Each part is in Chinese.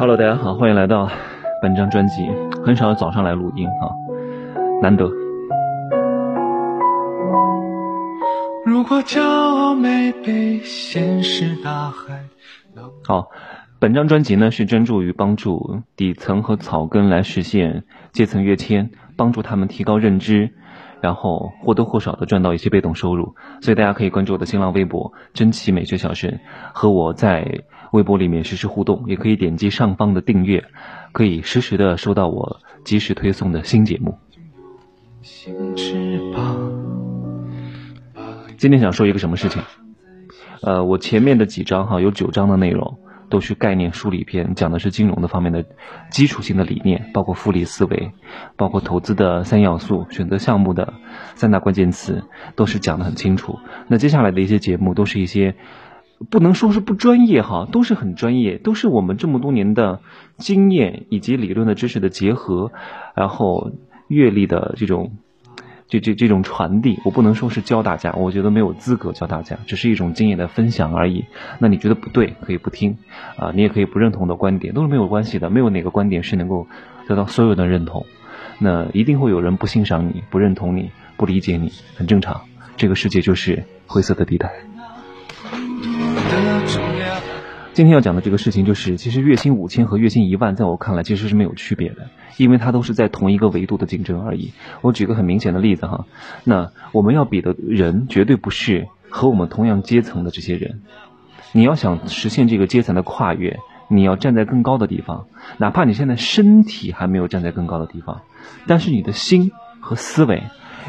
Hello，大家好，欢迎来到本张专辑。很少早上来录音啊，难得。如果骄傲没被现实大海。好，本张专辑呢是专注于帮助底层和草根来实现阶层跃迁，帮助他们提高认知。然后或多或少的赚到一些被动收入，所以大家可以关注我的新浪微博“真奇美学小生”，和我在微博里面实时互动，也可以点击上方的订阅，可以实时的收到我及时推送的新节目。今天想说一个什么事情？呃，我前面的几章哈，有九章的内容。都是概念梳理篇，讲的是金融的方面的基础性的理念，包括复利思维，包括投资的三要素，选择项目的三大关键词，都是讲的很清楚。那接下来的一些节目，都是一些不能说是不专业哈，都是很专业，都是我们这么多年的经验以及理论的知识的结合，然后阅历的这种。这这这种传递，我不能说是教大家，我觉得没有资格教大家，只是一种经验的分享而已。那你觉得不对，可以不听，啊，你也可以不认同的观点，都是没有关系的，没有哪个观点是能够得到所有的认同。那一定会有人不欣赏你，不认同你，不理解你，很正常。这个世界就是灰色的地带。今天要讲的这个事情就是，其实月薪五千和月薪一万，在我看来其实是没有区别的，因为它都是在同一个维度的竞争而已。我举个很明显的例子哈，那我们要比的人绝对不是和我们同样阶层的这些人。你要想实现这个阶层的跨越，你要站在更高的地方，哪怕你现在身体还没有站在更高的地方，但是你的心和思维。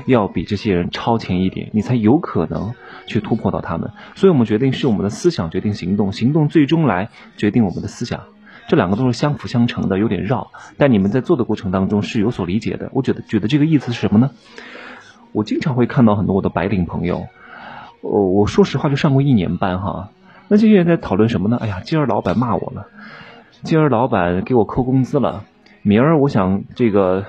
要比这些人超前一点，你才有可能去突破到他们。所以我们决定是我们的思想决定行动，行动最终来决定我们的思想，这两个都是相辅相成的，有点绕。但你们在做的过程当中是有所理解的。我觉得觉得这个意思是什么呢？我经常会看到很多我的白领朋友，我我说实话就上过一年班哈，那这些人在讨论什么呢？哎呀，今儿老板骂我了，今儿老板给我扣工资了，明儿我想这个。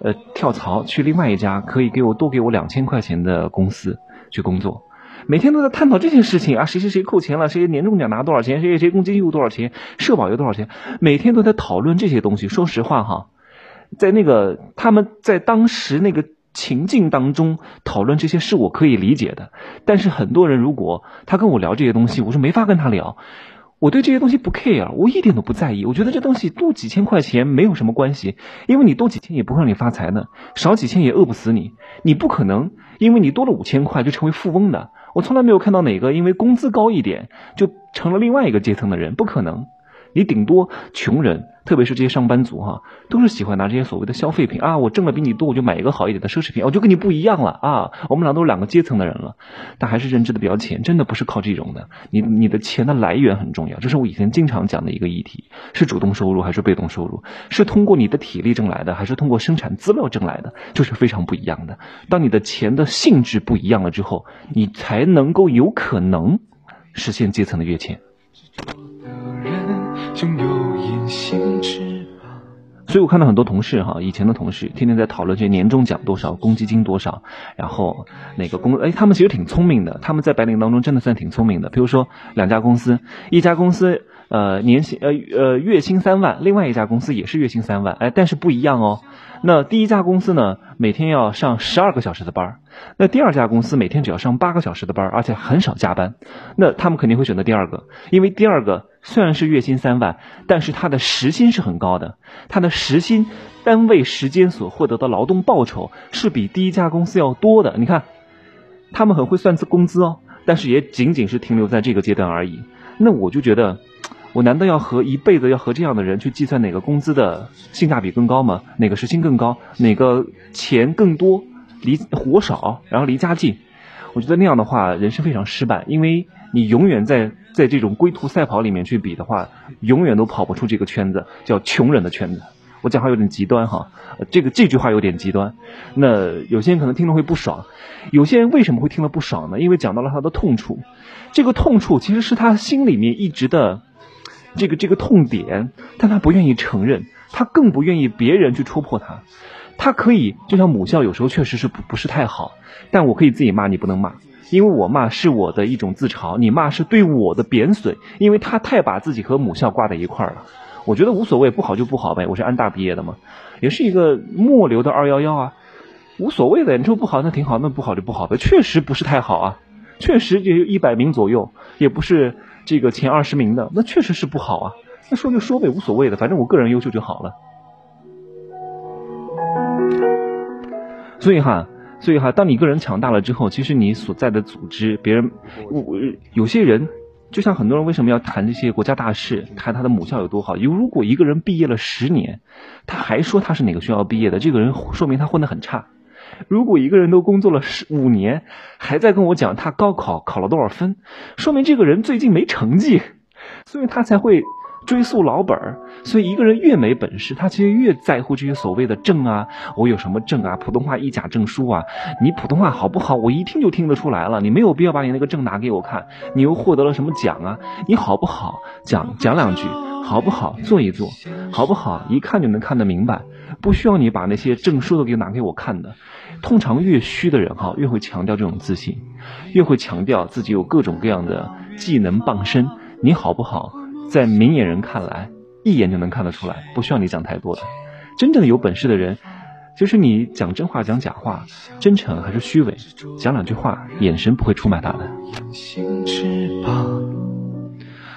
呃，跳槽去另外一家可以给我多给我两千块钱的公司去工作，每天都在探讨这些事情啊，谁谁谁扣钱了，谁年终奖拿多少钱，谁谁谁公积金有多少钱，社保有多少钱，每天都在讨论这些东西。说实话哈，在那个他们在当时那个情境当中讨论这些是我可以理解的，但是很多人如果他跟我聊这些东西，我是没法跟他聊。我对这些东西不 care，我一点都不在意。我觉得这东西多几千块钱没有什么关系，因为你多几千也不会让你发财的，少几千也饿不死你。你不可能因为你多了五千块就成为富翁的。我从来没有看到哪个因为工资高一点就成了另外一个阶层的人，不可能。你顶多穷人。特别是这些上班族哈，都是喜欢拿这些所谓的消费品啊，我挣的比你多，我就买一个好一点的奢侈品，我就跟你不一样了啊，我们俩都是两个阶层的人了，但还是认知的比较浅，真的不是靠这种的，你你的钱的来源很重要，这是我以前经常讲的一个议题，是主动收入还是被动收入，是通过你的体力挣来的，还是通过生产资料挣来的，就是非常不一样的。当你的钱的性质不一样了之后，你才能够有可能实现阶层的跃迁。所以我看到很多同事哈，以前的同事天天在讨论这年终奖多少，公积金多少，然后哪个公哎，他们其实挺聪明的，他们在白领当中真的算挺聪明的。比如说两家公司，一家公司呃年薪呃呃月薪三万，另外一家公司也是月薪三万，哎，但是不一样哦。那第一家公司呢，每天要上十二个小时的班儿那第二家公司每天只要上八个小时的班而且很少加班。那他们肯定会选择第二个，因为第二个虽然是月薪三万，但是他的时薪是很高的，他的时薪单位时间所获得的劳动报酬是比第一家公司要多的。你看，他们很会算资工资哦，但是也仅仅是停留在这个阶段而已。那我就觉得。我难道要和一辈子要和这样的人去计算哪个工资的性价比更高吗？哪个时薪更高？哪个钱更多？离活少，然后离家近？我觉得那样的话，人生非常失败，因为你永远在在这种龟兔赛跑里面去比的话，永远都跑不出这个圈子，叫穷人的圈子。我讲话有点极端哈，这个这句话有点极端。那有些人可能听了会不爽，有些人为什么会听了不爽呢？因为讲到了他的痛处，这个痛处其实是他心里面一直的。这个这个痛点，但他不愿意承认，他更不愿意别人去戳破他。他可以，就像母校有时候确实是不不是太好，但我可以自己骂你不能骂，因为我骂是我的一种自嘲，你骂是对我的贬损，因为他太把自己和母校挂在一块儿了。我觉得无所谓，不好就不好呗。我是安大毕业的嘛，也是一个末流的二幺幺啊，无所谓的。你说不好那挺好，那不好就不好呗。确实不是太好啊，确实也有一百名左右，也不是这个前二十名的，那确实是不好啊。那说就说呗，无所谓的，反正我个人优秀就好了。所以哈，所以哈，当你个人强大了之后，其实你所在的组织，别人，我有些人，就像很多人为什么要谈这些国家大事，谈他的母校有多好？有如果一个人毕业了十年，他还说他是哪个学校毕业的，这个人说明他混得很差。如果一个人都工作了十五年，还在跟我讲他高考考了多少分，说明这个人最近没成绩，所以他才会。追溯老本儿，所以一个人越没本事，他其实越在乎这些所谓的证啊，我有什么证啊，普通话一甲证书啊，你普通话好不好？我一听就听得出来了。你没有必要把你那个证拿给我看，你又获得了什么奖啊？你好不好？讲讲两句，好不好？做一做，好不好？一看就能看得明白，不需要你把那些证书都给拿给我看的。通常越虚的人哈，越会强调这种自信，越会强调自己有各种各样的技能傍身。你好不好？在明眼人看来，一眼就能看得出来，不需要你讲太多的。真正有本事的人，就是你讲真话讲假话，真诚还是虚伪，讲两句话，眼神不会出卖他的。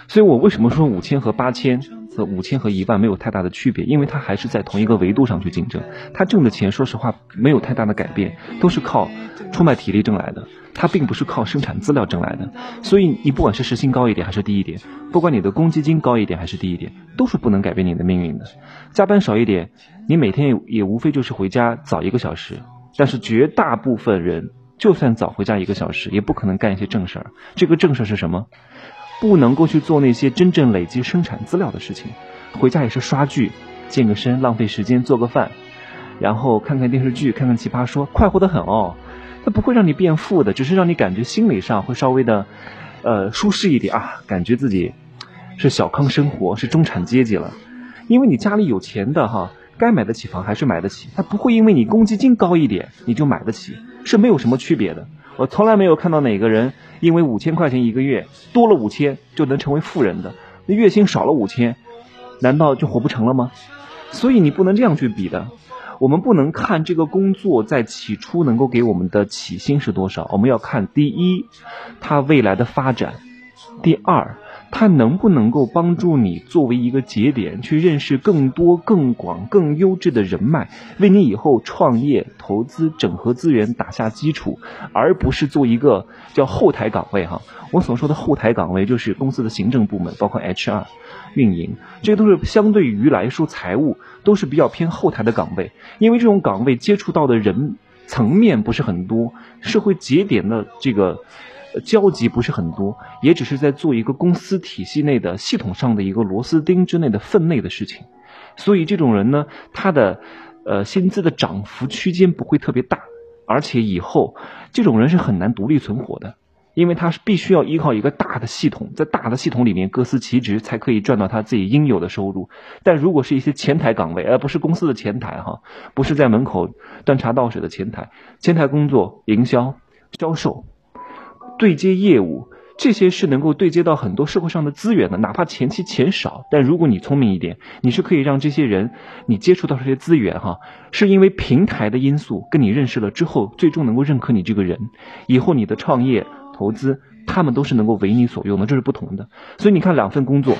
所以我为什么说五千和八千和五千和一万没有太大的区别？因为他还是在同一个维度上去竞争，他挣的钱，说实话没有太大的改变，都是靠出卖体力挣来的。它并不是靠生产资料挣来的，所以你不管是时薪高一点还是低一点，不管你的公积金高一点还是低一点，都是不能改变你的命运的。加班少一点，你每天也无非就是回家早一个小时，但是绝大部分人就算早回家一个小时，也不可能干一些正事儿。这个正事儿是什么？不能够去做那些真正累积生产资料的事情，回家也是刷剧、健个身、浪费时间、做个饭，然后看看电视剧、看看奇葩说，快活得很哦。它不会让你变富的，只是让你感觉心理上会稍微的，呃，舒适一点啊，感觉自己是小康生活，是中产阶级了。因为你家里有钱的哈，该买得起房还是买得起，它不会因为你公积金高一点你就买得起，是没有什么区别的。我从来没有看到哪个人因为五千块钱一个月多了五千就能成为富人的，那月薪少了五千，难道就活不成了吗？所以你不能这样去比的。我们不能看这个工作在起初能够给我们的起薪是多少，我们要看第一，它未来的发展；第二，它能不能够帮助你作为一个节点去认识更多、更广、更优质的人脉，为你以后创业、投资、整合资源打下基础，而不是做一个叫后台岗位哈。我所说的后台岗位就是公司的行政部门，包括 HR。运营，这些都是相对于来说，财务都是比较偏后台的岗位，因为这种岗位接触到的人层面不是很多，社会节点的这个交集不是很多，也只是在做一个公司体系内的系统上的一个螺丝钉之内的分内的事情，所以这种人呢，他的呃薪资的涨幅区间不会特别大，而且以后这种人是很难独立存活的。因为他是必须要依靠一个大的系统，在大的系统里面各司其职，才可以赚到他自己应有的收入。但如果是一些前台岗位，而不是公司的前台哈，不是在门口端茶倒水的前台，前台工作、营销、销售、对接业务，这些是能够对接到很多社会上的资源的。哪怕前期钱少，但如果你聪明一点，你是可以让这些人你接触到这些资源哈，是因为平台的因素跟你认识了之后，最终能够认可你这个人，以后你的创业。投资，他们都是能够为你所用的，这是不同的。所以你看，两份工作，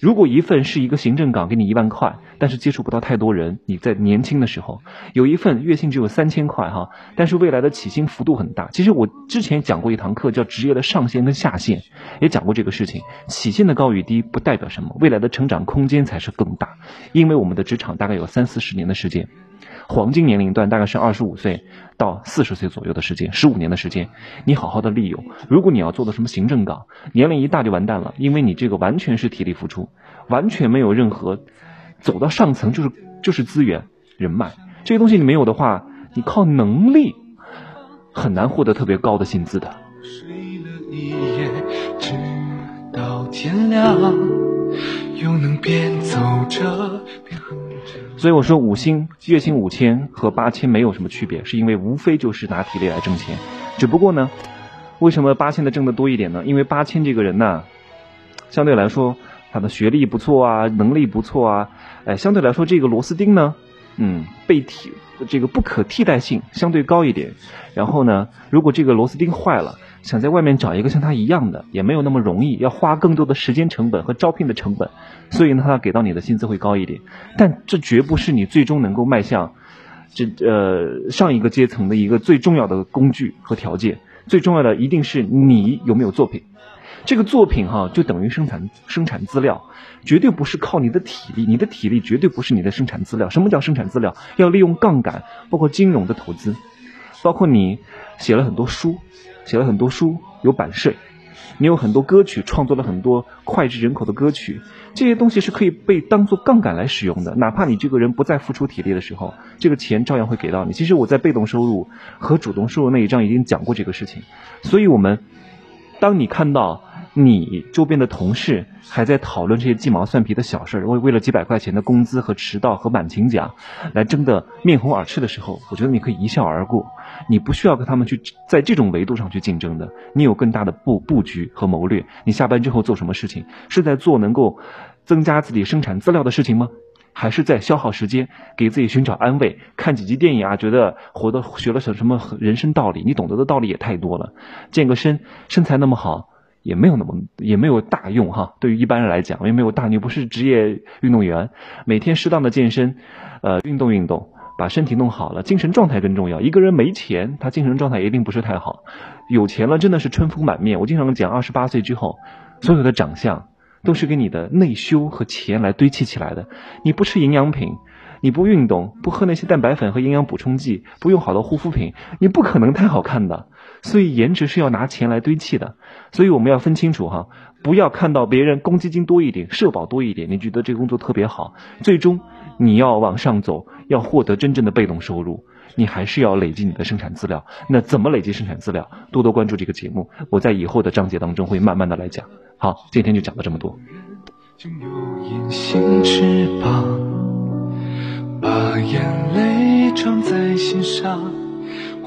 如果一份是一个行政岗，给你一万块，但是接触不到太多人，你在年轻的时候；有一份月薪只有三千块，哈，但是未来的起薪幅度很大。其实我之前讲过一堂课，叫职业的上限跟下限，也讲过这个事情。起薪的高与低不代表什么，未来的成长空间才是更大。因为我们的职场大概有三四十年的时间。黄金年龄段大概是二十五岁到四十岁左右的时间，十五年的时间，你好好的利用。如果你要做的什么行政岗，年龄一大就完蛋了，因为你这个完全是体力付出，完全没有任何走到上层就是就是资源人脉这些东西你没有的话，你靠能力很难获得特别高的薪资的。到天亮又能边走着所以我说五星月薪五千和八千没有什么区别，是因为无非就是拿体力来挣钱，只不过呢，为什么八千的挣的多一点呢？因为八千这个人呢，相对来说他的学历不错啊，能力不错啊，哎，相对来说这个螺丝钉呢，嗯，被替这个不可替代性相对高一点。然后呢，如果这个螺丝钉坏了，想在外面找一个像他一样的，也没有那么容易，要花更多的时间成本和招聘的成本。所以呢，他给到你的薪资会高一点。但这绝不是你最终能够迈向这呃上一个阶层的一个最重要的工具和条件。最重要的一定是你有没有作品，这个作品哈就等于生产生产资料，绝对不是靠你的体力，你的体力绝对不是你的生产资料。什么叫生产资料？要利用杠杆，包括金融的投资，包括你写了很多书，写了很多书有版税。你有很多歌曲，创作了很多脍炙人口的歌曲，这些东西是可以被当做杠杆来使用的。哪怕你这个人不再付出体力的时候，这个钱照样会给到你。其实我在被动收入和主动收入那一章已经讲过这个事情。所以，我们当你看到你周边的同事还在讨论这些鸡毛蒜皮的小事儿，为为了几百块钱的工资和迟到和满勤奖来争得面红耳赤的时候，我觉得你可以一笑而过。你不需要跟他们去在这种维度上去竞争的，你有更大的布布局和谋略。你下班之后做什么事情？是在做能够增加自己生产资料的事情吗？还是在消耗时间，给自己寻找安慰？看几集电影啊，觉得活的学了什什么人生道理？你懂得的道理也太多了。健个身，身材那么好，也没有那么也没有大用哈。对于一般人来讲，也没有大。你不是职业运动员，每天适当的健身，呃，运动运动。把身体弄好了，精神状态更重要。一个人没钱，他精神状态一定不是太好；有钱了，真的是春风满面。我经常讲，二十八岁之后，所有的长相都是跟你的内修和钱来堆砌起来的。你不吃营养品，你不运动，不喝那些蛋白粉和营养补充剂，不用好的护肤品，你不可能太好看的。所以颜值是要拿钱来堆砌的。所以我们要分清楚哈，不要看到别人公积金多一点、社保多一点，你觉得这个工作特别好，最终。你要往上走，要获得真正的被动收入，你还是要累积你的生产资料。那怎么累积生产资料？多多关注这个节目，我在以后的章节当中会慢慢的来讲。好，今天就讲到这么多。把眼泪装在心上，